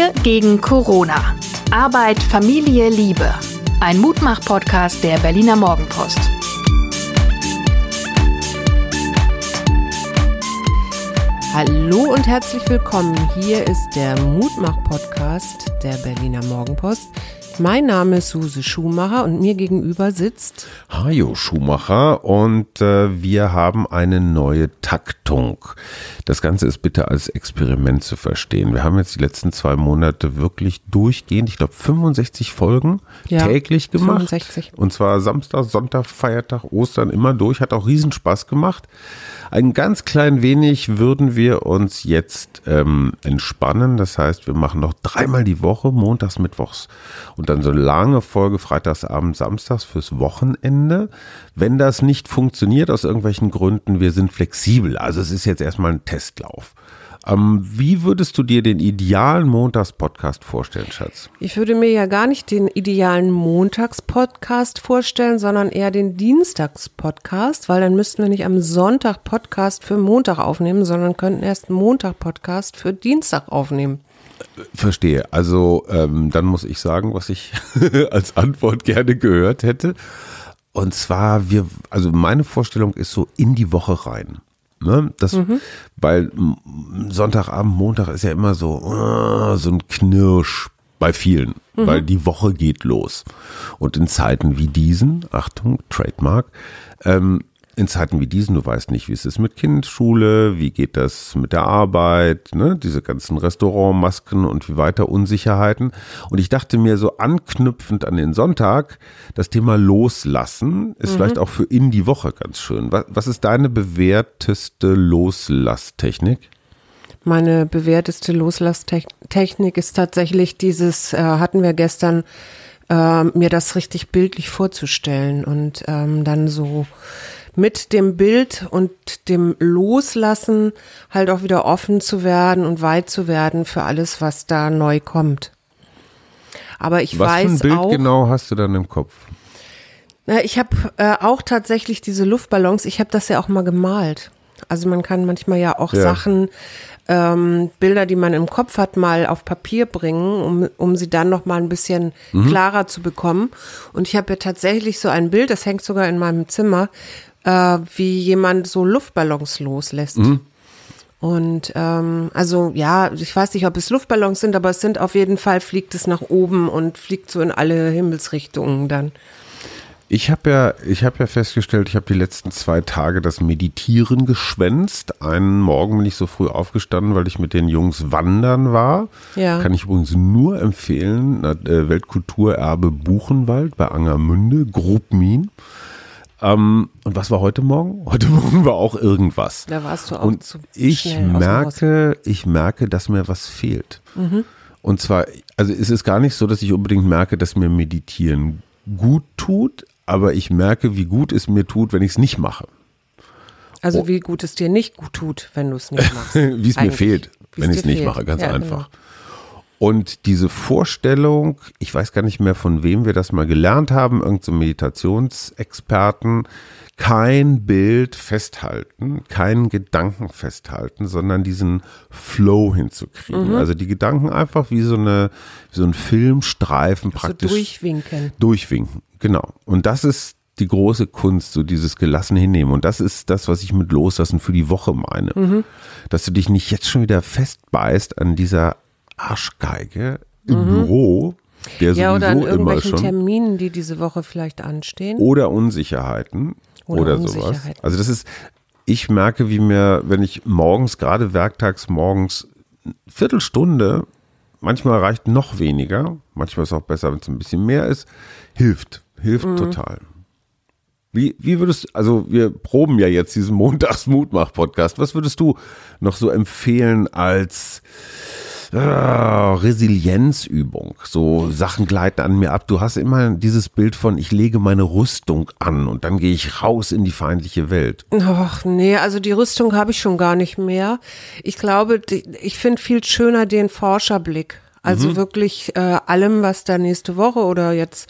Wir gegen Corona. Arbeit, Familie, Liebe. Ein Mutmach-Podcast der Berliner Morgenpost. Hallo und herzlich willkommen. Hier ist der Mutmach-Podcast der Berliner Morgenpost. Mein Name ist Suse Schumacher und mir gegenüber sitzt Hajo Schumacher und äh, wir haben eine neue Taktung. Das Ganze ist bitte als Experiment zu verstehen. Wir haben jetzt die letzten zwei Monate wirklich durchgehend, ich glaube 65 Folgen Ja, täglich gemacht. 65. Und zwar Samstag, Sonntag, Feiertag, Ostern immer durch. Hat auch Riesenspaß gemacht. Ein ganz klein wenig würden wir uns jetzt ähm, entspannen. Das heißt, wir machen noch dreimal die Woche, montags, mittwochs. Und dann so eine lange Folge freitagsabend, samstags fürs Wochenende. Wenn das nicht funktioniert aus irgendwelchen Gründen, wir sind flexibel. Also es ist jetzt erstmal ein Testlauf. Ähm, wie würdest du dir den idealen Montags-Podcast vorstellen, Schatz? Ich würde mir ja gar nicht den idealen Montagspodcast vorstellen, sondern eher den Dienstagspodcast, weil dann müssten wir nicht am Sonntag Podcast für Montag aufnehmen, sondern könnten erst Montag Podcast für Dienstag aufnehmen. Verstehe. Also ähm, dann muss ich sagen, was ich als Antwort gerne gehört hätte. Und zwar, wir, also meine Vorstellung ist so in die Woche rein. Ne? Das, Weil m, Sonntagabend, Montag ist ja immer so, äh, so ein Knirsch bei vielen, weil die Woche geht los. Und in Zeiten wie diesen, Achtung, Trademark, ähm, in Zeiten wie diesen, du weißt nicht, wie es ist mit Kindesschule, wie geht das mit der Arbeit, ne? diese ganzen Restaurantmasken und wie weiter Unsicherheiten. Und ich dachte mir so anknüpfend an den Sonntag, das Thema Loslassen ist vielleicht auch für in die Woche ganz schön. Was, was ist deine bewährteste Loslasstechnik? Meine bewährteste Loslasstechnik ist tatsächlich dieses, äh, hatten wir gestern, äh, mir das richtig bildlich vorzustellen und ähm, dann so mit dem Bild und dem Loslassen halt auch wieder offen zu werden und weit zu werden für alles, was da neu kommt. Aber ich Was für ein weiß Bild auch, genau hast du dann im Kopf? na, ich habe äh, auch tatsächlich diese Luftballons, ich habe das ja auch mal gemalt. Also man kann manchmal ja auch Ja. Sachen, ähm, Bilder, die man im Kopf hat, mal auf Papier bringen, um, um sie dann noch mal ein bisschen Mhm. klarer zu bekommen. Und ich habe ja tatsächlich so ein Bild, das hängt sogar in meinem Zimmer, äh, wie jemand so Luftballons loslässt. Mhm. Und ähm, also ja, ich weiß nicht, ob es Luftballons sind, aber es sind auf jeden Fall, fliegt es nach oben und fliegt so in alle Himmelsrichtungen dann. Ich habe ja, ich habe ja festgestellt, ich habe die letzten zwei Tage das Meditieren geschwänzt. Einen Morgen bin ich so früh aufgestanden, weil ich mit den Jungs wandern war. Ja. Kann ich übrigens nur empfehlen. Äh, Weltkulturerbe Buchenwald bei Angermünde, Grubmin. Ähm, und was war heute Morgen? Heute Morgen war auch irgendwas. Da warst du auch Und zu ich merke, ich merke, dass mir was fehlt. Mhm. Und zwar, also es ist gar nicht so, dass ich unbedingt merke, dass mir Meditieren gut tut, aber ich merke, wie gut es mir tut, wenn ich es nicht mache. Also wie gut es dir nicht gut tut, wenn du es nicht machst. Wie es mir fehlt, wenn ich es nicht fehlt. mache, ganz Ja, genau. Und diese Vorstellung, ich weiß gar nicht mehr, von wem wir das mal gelernt haben, irgendein so Meditationsexperten, kein Bild festhalten, keinen Gedanken festhalten, sondern diesen Flow hinzukriegen. Mhm. Also die Gedanken einfach wie so eine, wie so ein Filmstreifen praktisch durchwinken. durchwinken. Genau. Und das ist die große Kunst, so dieses gelassen hinnehmen. Und das ist das, was ich mit Loslassen für die Woche meine. Mhm. Dass du dich nicht jetzt schon wieder festbeißt an dieser Arschgeige im Büro, der Mhm. Ja, oder an sowieso irgendwelchen schon. Terminen, die diese Woche vielleicht anstehen. Oder Unsicherheiten. Oder Oder, sowas. Unsicherheiten. Also das ist, ich merke, wie mir, wenn ich morgens, gerade werktags morgens, eine Viertelstunde, manchmal reicht noch weniger, manchmal ist es auch besser, wenn es ein bisschen mehr ist, hilft. Hilft Mhm. total. Wie, wie würdest also wir proben ja jetzt diesen Montags-Mutmach-Podcast. Was würdest du noch so empfehlen als ah, Resilienzübung? So Sachen gleiten an mir ab. Du hast immer dieses Bild von, ich lege meine Rüstung an und dann gehe ich raus in die feindliche Welt. Ach nee, also die Rüstung habe ich schon gar nicht mehr. Ich glaube, die, ich finde viel schöner den Forscherblick. Also Mhm. wirklich äh, allem, was da nächste Woche oder jetzt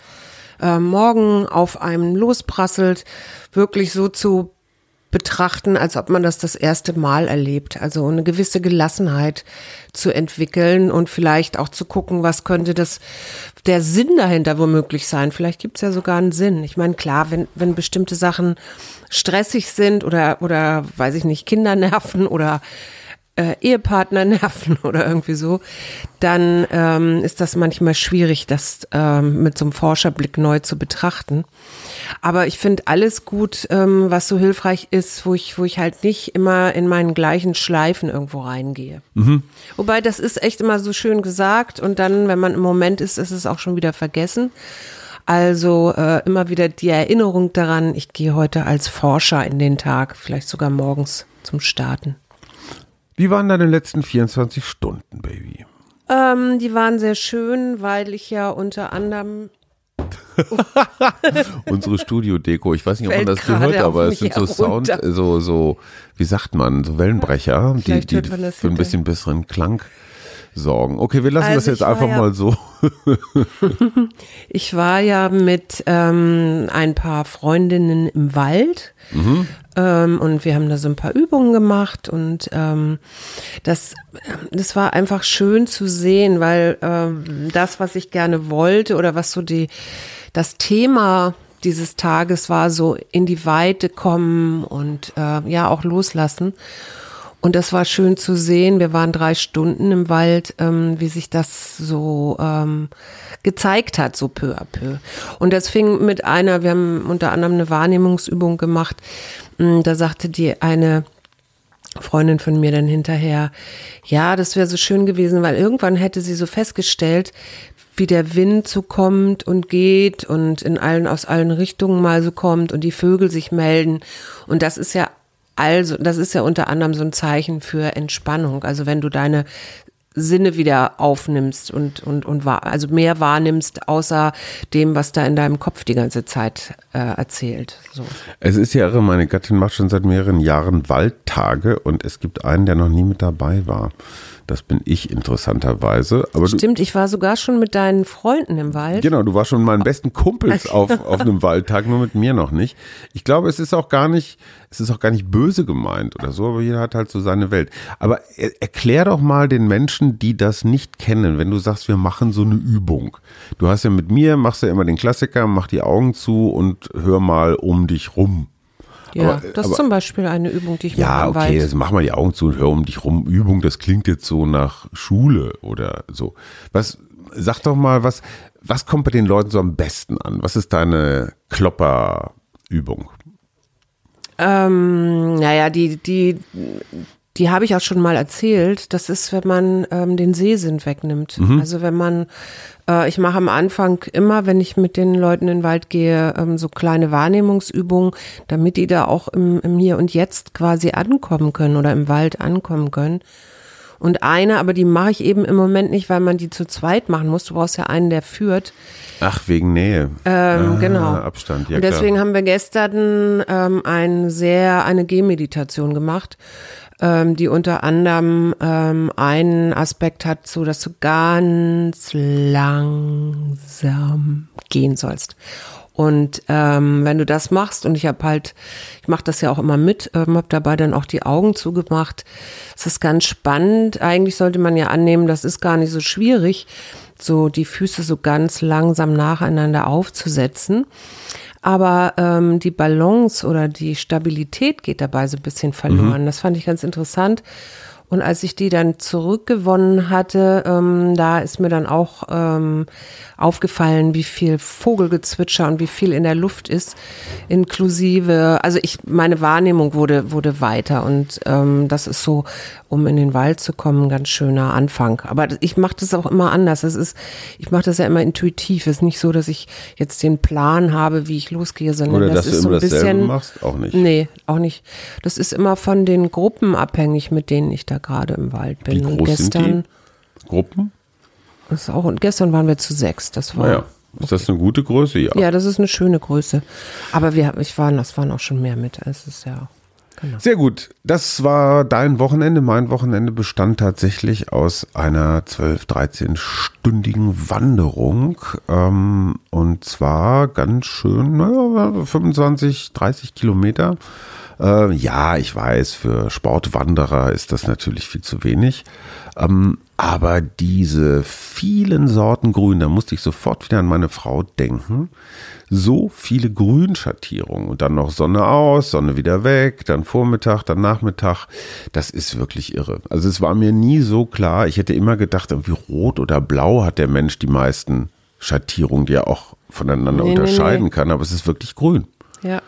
äh, morgen auf einem losprasselt, wirklich so zu betrachten, als ob man das das erste Mal erlebt. Also eine gewisse Gelassenheit zu entwickeln und vielleicht auch zu gucken, was könnte das, der Sinn dahinter womöglich sein. Vielleicht gibt es ja sogar einen Sinn. Ich meine, klar, wenn, wenn bestimmte Sachen stressig sind oder, oder, weiß ich nicht, Kinder nerven oder äh, Ehepartner nerven oder irgendwie so, dann ähm, ist das manchmal schwierig, das ähm, mit so einem Forscherblick neu zu betrachten. Aber ich finde alles gut, ähm, was so hilfreich ist, wo ich, wo ich halt nicht immer in meinen gleichen Schleifen irgendwo reingehe. Mhm. Wobei das ist echt immer so schön gesagt und dann, wenn man im Moment ist, ist es auch schon wieder vergessen. Also äh, immer wieder die Erinnerung daran, ich gehe heute als Forscher in den Tag, vielleicht sogar morgens zum Starten. Wie waren deine letzten 24 Stunden, Baby? Ähm, die waren sehr schön, weil ich ja unter anderem Unsere Studio-Deko, ich weiß nicht, ob man das gehört, aber es sind so Sound, so, so, wie sagt man, so Wellenbrecher, die, die für ein bisschen besseren Klang sorgen. Okay, wir lassen also das jetzt einfach ja, mal so. ich war ja mit ähm, ein paar Freundinnen im Wald mhm. ähm, und wir haben da so ein paar Übungen gemacht und ähm, das, das war einfach schön zu sehen, weil ähm, das, was ich gerne wollte oder was so die, das Thema dieses Tages war, so in die Weite kommen und äh, ja auch loslassen. Und das war schön zu sehen. Wir waren drei Stunden im Wald, ähm, wie sich das so ähm, gezeigt hat, so peu à peu. Und das fing mit einer, wir haben unter anderem eine Wahrnehmungsübung gemacht. Mm, da sagte die eine Freundin von mir dann hinterher, ja, das wäre so schön gewesen, weil irgendwann hätte sie so festgestellt, wie der Wind so kommt und geht und in allen, aus allen Richtungen mal so kommt und die Vögel sich melden. Und das ist ja also, das ist ja unter anderem so ein Zeichen für Entspannung. Also wenn du deine Sinne wieder aufnimmst und, und, und also mehr wahrnimmst, außer dem, was da in deinem Kopf die ganze Zeit äh, erzählt. So. Es ist ja irre, meine Gattin macht schon seit mehreren Jahren Waldtage und es gibt einen, der noch nie mit dabei war. Das bin ich interessanterweise. Aber Stimmt, du, ich war sogar schon mit deinen Freunden im Wald. Genau, du warst schon mit meinen besten Kumpels auf, auf einem Waldtag, nur mit mir noch nicht. Ich glaube, es ist auch gar nicht, es ist auch gar nicht böse gemeint oder so, aber jeder hat halt so seine Welt. Aber er, erklär doch mal den Menschen, die das nicht kennen, wenn du sagst, wir machen so eine Übung. Du hast ja mit mir, machst ja immer den Klassiker, mach die Augen zu und hör mal um dich rum. Ja, aber, das ist zum Beispiel eine Übung, die ich Ja, okay, jetzt mach mal die Augen zu und hör um dich rum. Übung, das klingt jetzt so nach Schule oder so. Was, sag doch mal, was, was kommt bei den Leuten so am besten an? Was ist deine Klopperübung? Ähm, naja, die, die, die habe ich auch schon mal erzählt. Das ist, wenn man ähm, den Sehsinn wegnimmt. Mhm. Also wenn man, äh, ich mache am Anfang immer, wenn ich mit den Leuten in den Wald gehe, ähm, so kleine Wahrnehmungsübungen, damit die da auch im, im Hier und Jetzt quasi ankommen können oder im Wald ankommen können. Und eine, aber die mache ich eben im Moment nicht, weil man die zu zweit machen muss. Du brauchst ja einen, der führt. Ach, wegen Nähe. Ähm, ah, genau. Abstand, ja. Und deswegen klar. haben wir gestern ähm, ein sehr, eine Gehmeditation gemacht ähm, die unter anderem ähm, einen Aspekt hat, so dass du ganz langsam gehen sollst. Und ähm, wenn du das machst, und ich habe halt, ich mache das ja auch immer mit, ähm, habe dabei dann auch die Augen zugemacht. Es ist ganz spannend. Eigentlich sollte man ja annehmen, das ist gar nicht so schwierig, so die Füße so ganz langsam nacheinander aufzusetzen. Aber ähm, die Balance oder die Stabilität geht dabei so ein bisschen verloren. Mhm. Das fand ich ganz interessant. Und als ich die dann zurückgewonnen hatte, ähm, da ist mir dann auch ähm, aufgefallen, wie viel Vogelgezwitscher und wie viel in der Luft ist, inklusive, also ich, meine Wahrnehmung wurde, wurde weiter und ähm, das ist so, um in den Wald zu kommen, ein ganz schöner Anfang. Aber ich mache das auch immer anders. Es ist, ich mache das ja immer intuitiv. Es ist nicht so, dass ich jetzt den Plan habe, wie ich losgehe, sondern Oder das dass ist so ein bisschen. machst, auch nicht. Nee, auch nicht. Das ist immer von den Gruppen abhängig, mit denen ich da gerade im Wald bin. Wie groß und gestern, sind die Gruppen? Das ist auch, und gestern waren wir zu sechs. Das war. Naja. Ist das eine gute Größe? Ja. Ja, das ist eine schöne Größe. Aber wir, ich waren, das waren auch schon mehr mit. Es ist ja. Genau. Sehr gut. Das war dein Wochenende. Mein Wochenende bestand tatsächlich aus einer 12, 13-stündigen Wanderung. Ähm, und zwar ganz schön, naja, 25, 30 Kilometer Äh, ja, ich weiß, für Sportwanderer ist das natürlich viel zu wenig. Ähm, aber diese vielen Sorten Grün, da musste ich sofort wieder an meine Frau denken. So viele Grünschattierungen und dann noch Sonne aus, Sonne wieder weg, dann Vormittag, dann Nachmittag. Das ist wirklich irre. Also es war mir nie so klar. Ich hätte immer gedacht, irgendwie rot oder blau hat der Mensch die meisten Schattierungen, die er auch voneinander Nee, nee, unterscheiden nee. kann. Aber es ist wirklich grün. Ja.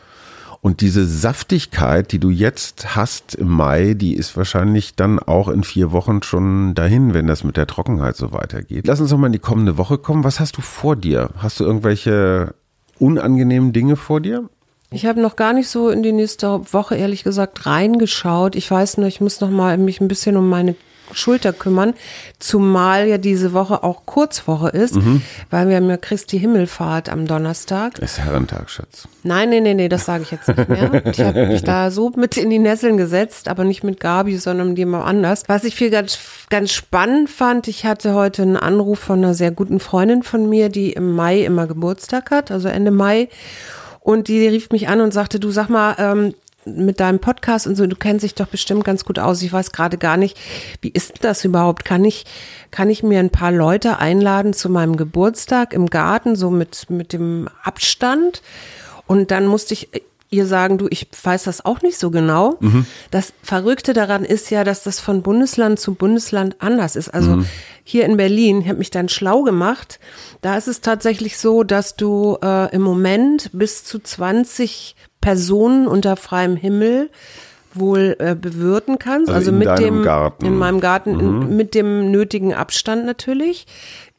Und diese Saftigkeit, die du jetzt hast im Mai, die ist wahrscheinlich dann auch in vier Wochen schon dahin, wenn das mit der Trockenheit so weitergeht. Lass uns noch mal in die kommende Woche kommen. Was hast du vor dir? Hast du irgendwelche unangenehmen Dinge vor dir? Ich habe noch gar nicht so in die nächste Woche ehrlich gesagt reingeschaut. Ich weiß nur, ich muss noch mal mich ein bisschen um meine Schulter kümmern, zumal ja diese Woche auch Kurzwoche ist, weil wir haben ja Christi Himmelfahrt am Donnerstag. Ist Herrentag, Schatz. Nein, nee, nee, nee, das sage ich jetzt nicht mehr. Ich habe mich da so mit in die Nesseln gesetzt, aber nicht mit Gabi, sondern mit jemand anders. Was ich viel ganz, ganz spannend fand, ich hatte heute einen Anruf von einer sehr guten Freundin von mir, die im Mai immer Geburtstag hat, also Ende Mai. Und die rief mich an und sagte, du sag mal, ähm, mit deinem Podcast und so, du kennst dich doch bestimmt ganz gut aus. Ich weiß gerade gar nicht, wie ist das überhaupt? Kann ich, kann ich mir ein paar Leute einladen zu meinem Geburtstag im Garten, so mit, mit dem Abstand? Und dann musste ich ihr sagen, du, ich weiß das auch nicht so genau. Das Verrückte daran ist ja, dass das von Bundesland zu Bundesland anders ist. Also hier in Berlin, ich habe mich dann schlau gemacht, da ist es tatsächlich so, dass du äh, im Moment bis zu 20 Personen unter freiem Himmel wohl äh, bewirten kannst. Also Also, in mit dem Garten. in meinem Garten in, mit dem nötigen Abstand natürlich.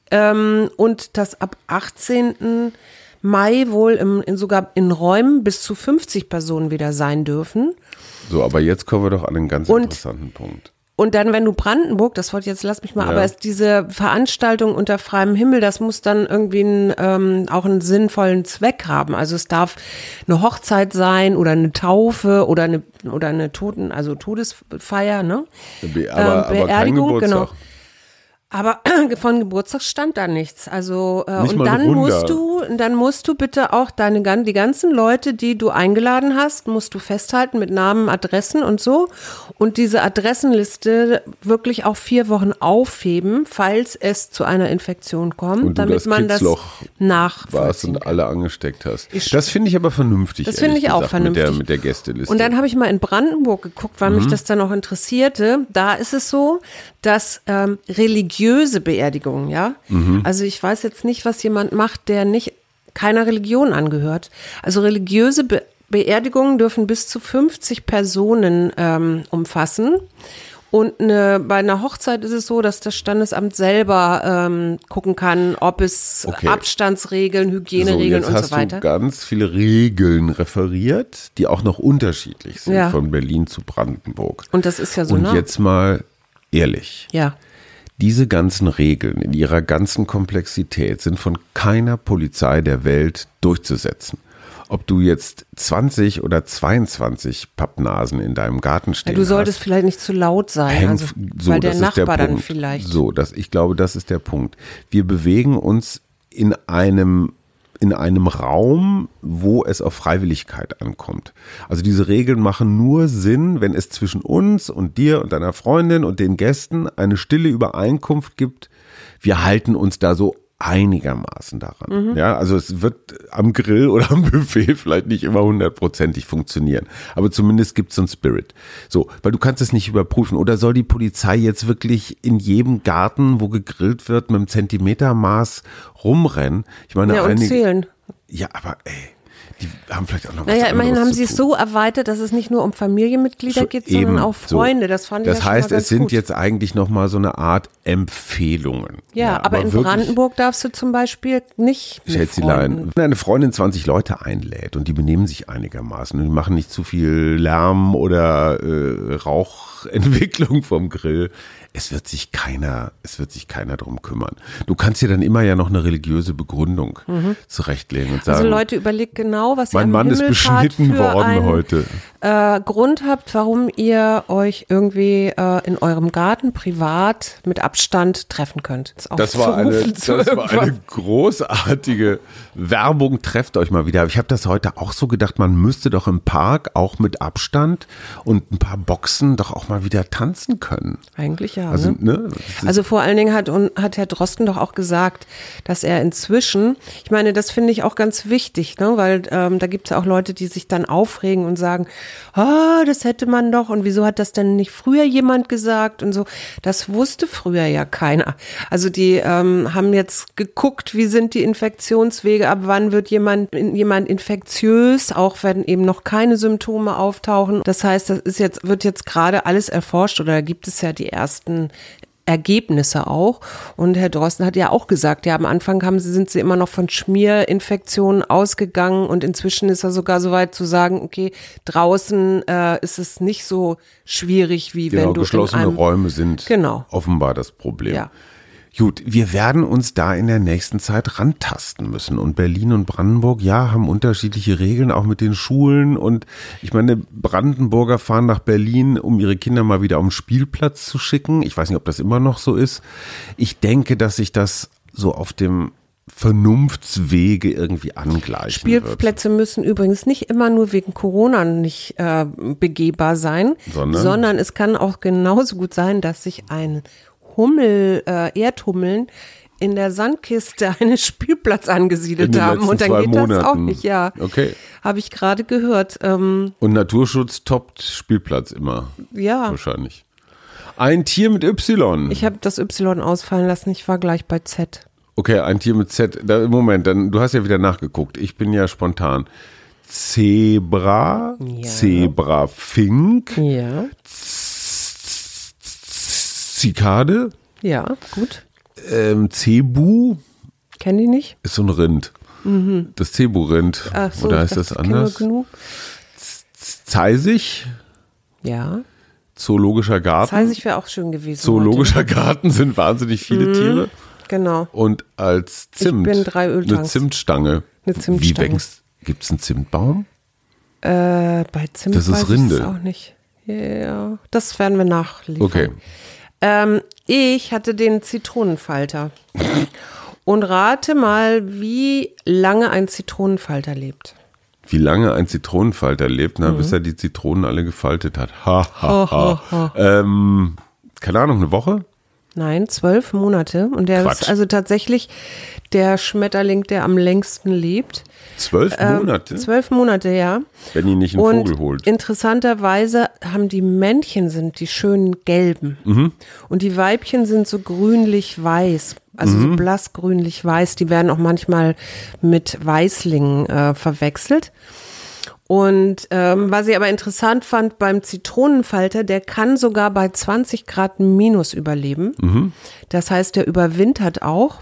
Ähm, und dass ab 18. Mai wohl im, in, sogar in Räumen bis zu 50 Personen wieder sein dürfen. So, aber jetzt kommen wir doch an einen ganz Und- interessanten Punkt. Und dann, wenn du Brandenburg, das wollte jetzt, lass mich mal, Ja. aber ist diese Veranstaltung unter freiem Himmel, das muss dann irgendwie einen, ähm, auch einen sinnvollen Zweck haben. Also es darf eine Hochzeit sein oder eine Taufe oder eine, oder eine Toten, also Todesfeier, ne? Be aber, aber kein Beerdigung, Geburtstag. genau. Aber von Geburtstag stand da nichts. Also äh, Nicht und dann musst du, dann musst du bitte auch deine die ganzen Leute, die du eingeladen hast, musst du festhalten mit Namen, Adressen und so und diese Adressenliste wirklich auch vier Wochen aufheben, falls es zu einer Infektion kommt, damit das man Kitzloch das warst nachvollziehen und alle angesteckt hast. Ich- das finde ich aber vernünftig. Das finde ich auch gesagt, Mit der, vernünftig. mit der Gästeliste. Und dann habe ich mal in Brandenburg geguckt, weil Mhm. mich das dann auch interessierte. Da ist es so, dass ähm, religiöse Beerdigungen, ja, Mhm. also ich weiß jetzt nicht, was jemand macht, der nicht keiner Religion angehört. Also religiöse Be Beerdigungen dürfen bis zu 50 Personen ähm, umfassen. Und eine, bei einer Hochzeit ist es so, dass das Standesamt selber ähm, gucken kann, ob es Okay. Abstandsregeln, so, Hygieneregeln jetzt und so weiter. du ganz viele Regeln referiert, die auch noch unterschiedlich sind Ja. von Berlin zu Brandenburg. Und das ist ja so Und nah. jetzt mal ehrlich. ja. Diese ganzen Regeln in ihrer ganzen Komplexität sind von keiner Polizei der Welt durchzusetzen. Ob du jetzt 20 oder 22 Pappnasen in deinem Garten Ja, stehen du solltest hast, vielleicht nicht zu laut sein, hängt also, so, weil der Nachbar der dann vielleicht. So, das, ich glaube, das ist der Punkt. Wir bewegen uns in einem in einem Raum, wo es auf Freiwilligkeit ankommt. Also diese Regeln machen nur Sinn, wenn es zwischen uns und dir und deiner Freundin und den Gästen eine stille Übereinkunft gibt. Wir halten uns da so einigermaßen daran. Mhm. Ja, also es wird am Grill oder am Buffet vielleicht nicht immer hundertprozentig funktionieren, aber zumindest gibt es einen Spirit. So, weil du kannst es nicht überprüfen. Oder soll die Polizei jetzt wirklich in jedem Garten, wo gegrillt wird, mit einem Zentimetermaß rumrennen? Ich meine, Ja, und einige, zählen. ja, aber ey, die haben vielleicht auch noch was Naja, immerhin haben sie es so erweitert, dass es nicht nur um Familienmitglieder So, geht, sondern eben, auch so. Freunde. Das fand ich Das ja schon heißt, ganz es sind gut. jetzt eigentlich noch mal so eine Art Empfehlungen. Ja, aber, in wirklich- Brandenburg darfst du zum Beispiel nicht mit Schätzelein, Freunden. wenn eine Freundin 20 Leute einlädt und die benehmen sich einigermaßen und die machen nicht zu viel Lärm oder äh, Rauchentwicklung vom Grill, es wird sich keiner, es wird sich keiner drum kümmern. Du kannst dir dann immer ja noch eine religiöse Begründung zurechtlegen und sagen, Also Leute, überlegt genau, was ihr mein Mann ist beschnitten worden ein, heute. Äh, Grund habt, warum ihr euch irgendwie äh, in eurem Garten privat mit Abstand treffen könnt. Das war, eine, das war eine großartige Werbung. Trefft euch mal wieder. Ich habe das heute auch so gedacht, man müsste doch im Park auch mit Abstand und ein paar Boxen doch auch mal wieder tanzen können. Eigentlich ja. Also, ne? ne? also vor allen Dingen hat, hat Herr Drosten doch auch gesagt, dass er inzwischen, ich meine, das finde ich auch ganz wichtig, ne? weil ähm, da gibt es ja auch Leute, die sich dann aufregen und sagen, ah, das hätte man doch und wieso hat das denn nicht früher jemand gesagt und so. Das wusste früher ja keiner. Also die ähm, haben jetzt geguckt, wie sind die Infektionswege, ab wann wird jemand, jemand infektiös, auch wenn eben noch keine Symptome auftauchen. Das heißt, das ist jetzt, wird jetzt gerade alles erforscht oder gibt es ja die ersten Ergebnisse auch. Und Herr Drosten hat ja auch gesagt, ja, am Anfang haben sie, sind sie immer noch von Schmierinfektionen ausgegangen und inzwischen ist er sogar so weit zu sagen, okay, draußen äh, ist es nicht so schwierig, wie genau, wenn du geschlossene Räume sind Genau. offenbar das Problem. Ja. Gut, wir werden uns da in der nächsten Zeit rantasten müssen. Und Berlin und Brandenburg, ja, haben unterschiedliche Regeln, auch mit den Schulen. Und ich meine, Brandenburger fahren nach Berlin, um ihre Kinder mal wieder auf den Spielplatz zu schicken. Ich weiß nicht, ob das immer noch so ist. Ich denke, dass sich das so auf dem Vernunftswege irgendwie angleichen wird. Spielplätze müssen übrigens nicht immer nur wegen Corona nicht äh, begehbar sein, Sondern? sondern es kann auch genauso gut sein, dass sich ein Hummel, äh, Erdhummeln in der Sandkiste eines Spielplatz angesiedelt haben und dann geht das auch Monaten. nicht, ja. Okay. Habe ich gerade gehört. Ähm, Und Naturschutz toppt Spielplatz immer. ja, Wahrscheinlich. Ein Tier mit Y. ich habe das Y ausfallen lassen, ich war gleich bei Z. Okay, ein Tier mit Z. Da, Moment, dann, du hast ja wieder nachgeguckt. Ich bin ja spontan. Zebra, Ja. Zebrafink, Ja, Zikade, ja, gut. ähm, Zebu Kenn die nicht? ist so ein Rind. Das Zebu-Rind. Mhm. Ach so, Oder ich heißt das ich kenne anders? Zeisig, Ja, Zoologischer Garten. Zeisig wäre auch schön gewesen. Zoologischer Garten sind wahnsinnig viele Tiere. heute. Genau. Und als Zimt. bin drei Eine Öltanks. Zimtstange. Eine Wie Zimtstange. wächst? Gibt es einen Zimtbaum? Äh, bei Zimt Das ist ich Rinde. es auch nicht. Ja, das werden wir nachliefern. Okay. Ähm, ich hatte den Zitronenfalter. Und rate mal, wie lange ein Zitronenfalter lebt. Wie lange ein Zitronenfalter lebt, Mhm. na, bis er die Zitronen alle gefaltet hat. Ha, ha, ha. Ähm, keine Ahnung, eine Woche? Nein, zwölf Monate. Und der Quatsch. ist also tatsächlich der Schmetterling, der am längsten lebt. Zwölf Ähm, Monate? Zwölf Monate, ja. Wenn ihn nicht einen Und Vogel holt. interessanterweise haben die Männchen sind die schönen gelben Mhm. und die Weibchen sind so grünlich-weiß, also Mhm. so blass grünlich-weiß. Die werden auch manchmal mit Weißlingen äh, verwechselt. Und ähm, was ich aber interessant fand beim Zitronenfalter, der kann sogar bei 20 Grad minus überleben. Mhm. Das heißt, der überwintert auch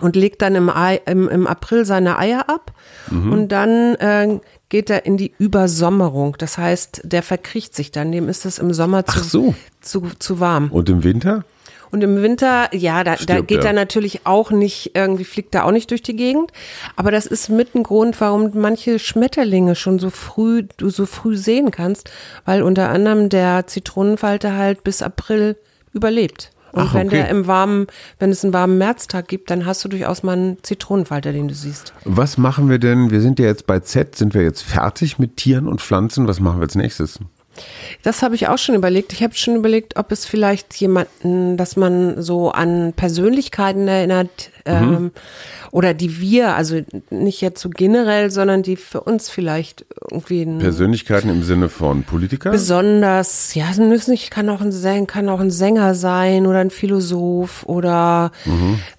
und legt dann im, Ei, im, im April seine Eier ab Mhm. und dann äh, geht er in die Übersommerung. Das heißt, der verkriecht sich dann, dem ist es im Sommer zu, so. zu, zu warm. Und im Winter? Und im Winter, ja, da, da Stirbt geht er. er natürlich auch nicht, irgendwie fliegt er auch nicht durch die Gegend. Aber das ist mit ein Grund, warum manche Schmetterlinge schon so früh, du so früh sehen kannst, weil unter anderem der Zitronenfalter halt bis April überlebt. Und Ach, wenn okay. der im warmen, wenn es einen warmen Märztag gibt, dann hast du durchaus mal einen Zitronenfalter, den du siehst. Was machen wir denn? Wir sind ja jetzt bei Z. Sind wir jetzt fertig mit Tieren und Pflanzen? Was machen wir als nächstes? Das habe ich auch schon überlegt. Ich habe schon überlegt, ob es vielleicht jemanden, dass man so an Persönlichkeiten erinnert ähm, oder die wir, also nicht jetzt so generell, sondern die für uns vielleicht irgendwie Persönlichkeiten im Sinne von Politiker? besonders, ja, es müssen nicht, kann auch ein Sänger, kann auch ein Sänger sein oder ein Philosoph oder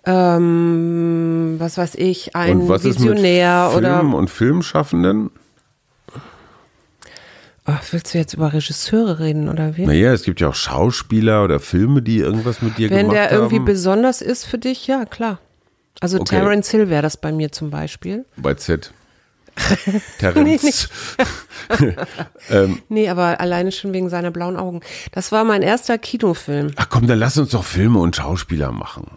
ähm, was weiß ich, ein und was Visionär ist mit oder Film und Filmschaffenden? Ach, willst du jetzt über Regisseure reden oder wie? Naja, es gibt ja auch Schauspieler oder Filme, die irgendwas mit dir Wenn gemacht der irgendwie haben. besonders ist für dich, ja, klar. Also Okay. Terence Hill wäre das bei mir zum Beispiel. Bei Z. Terence. Nee, aber alleine schon wegen seiner blauen Augen. Das war mein erster Kinofilm. Ach komm, dann lass uns doch Filme und Schauspieler machen.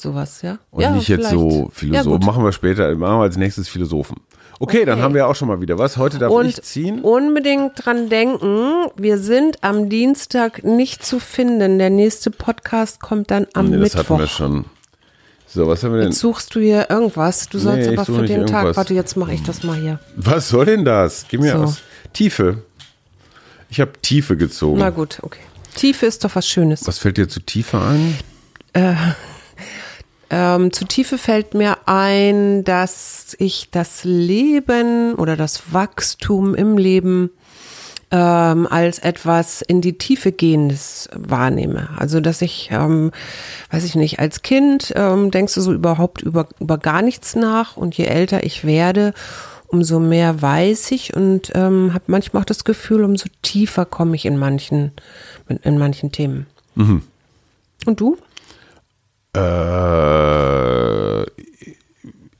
Sowas, ja? Und ja, nicht jetzt vielleicht. so Ja, Philosophen. gut. machen wir später, machen wir als nächstes Philosophen. Okay, dann haben wir auch schon mal wieder was. Heute darf Und ich ziehen. unbedingt dran denken, wir sind am Dienstag nicht zu finden. Der nächste Podcast kommt dann am Nee, das hatten wir Mittwoch. schon. So, was haben wir denn? Jetzt suchst du hier irgendwas. Du sollst Nee, aber für den Tag. irgendwas. Warte, jetzt mache ich das mal hier. Was soll denn das? Gib mir So. aus. Tiefe. Ich habe Tiefe gezogen. Na gut, okay. Tiefe ist doch was Schönes. Was fällt dir zu Tiefe ein? Ähm, zu Tiefe fällt mir ein, dass ich das Leben oder das Wachstum im Leben ähm, als etwas in die Tiefe gehendes wahrnehme. Also dass ich, ähm, weiß ich nicht, als Kind ähm, denkst du so überhaupt über, über gar nichts nach und je älter ich werde, umso mehr weiß ich und ähm, habe manchmal auch das Gefühl, umso tiefer komme ich in manchen, in manchen Themen. Und du? Äh,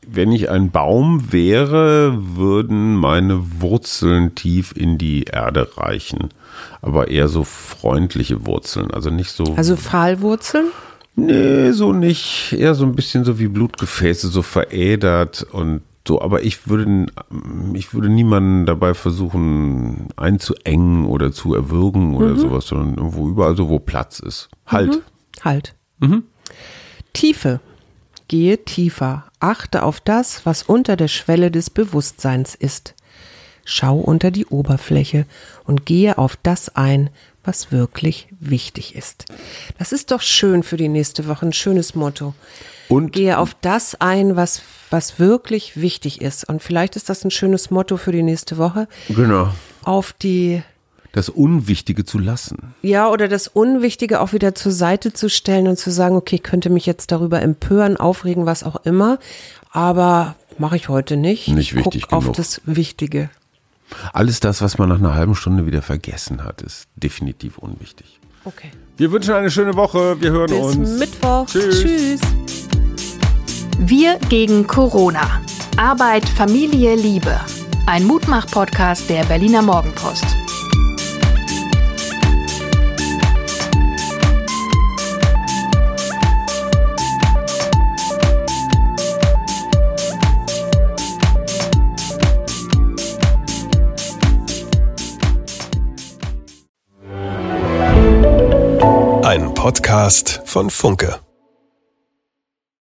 wenn ich ein Baum wäre, würden meine Wurzeln tief in die Erde reichen. Aber eher so freundliche Wurzeln. Also nicht so. Also Pfahlwurzeln? Nee, so nicht. Eher so ein bisschen so wie Blutgefäße, so verädert und so. Aber ich würde, ich würde niemanden dabei versuchen einzuengen oder zu erwürgen oder sowas, sondern irgendwo überall so, wo Platz ist. Halt. Halt. Tiefe. Gehe tiefer. Achte auf das, was unter der Schwelle des Bewusstseins ist. Schau unter die Oberfläche und gehe auf das ein, was wirklich wichtig ist. Das ist doch schön für die nächste Woche, ein schönes Motto. Und Gehe auf das ein, was, was wirklich wichtig ist. Und vielleicht ist das ein schönes Motto für die nächste Woche. genau. Auf die Das Unwichtige zu lassen. Ja, oder das Unwichtige auch wieder zur Seite zu stellen und zu sagen, okay, ich könnte mich jetzt darüber empören, aufregen, was auch immer, aber mache ich heute nicht. Nicht Ich wichtig guck auf genug. das Wichtige. Alles das, was man nach einer halben Stunde wieder vergessen hat, ist definitiv unwichtig. Okay. Wir wünschen eine schöne Woche. Wir hören Bis uns. Mittwoch. Tschüss. Tschüss. Wir gegen Corona. Arbeit, Familie, Liebe. Ein Mutmach-Podcast der Berliner Morgenpost. Podcast von Funke.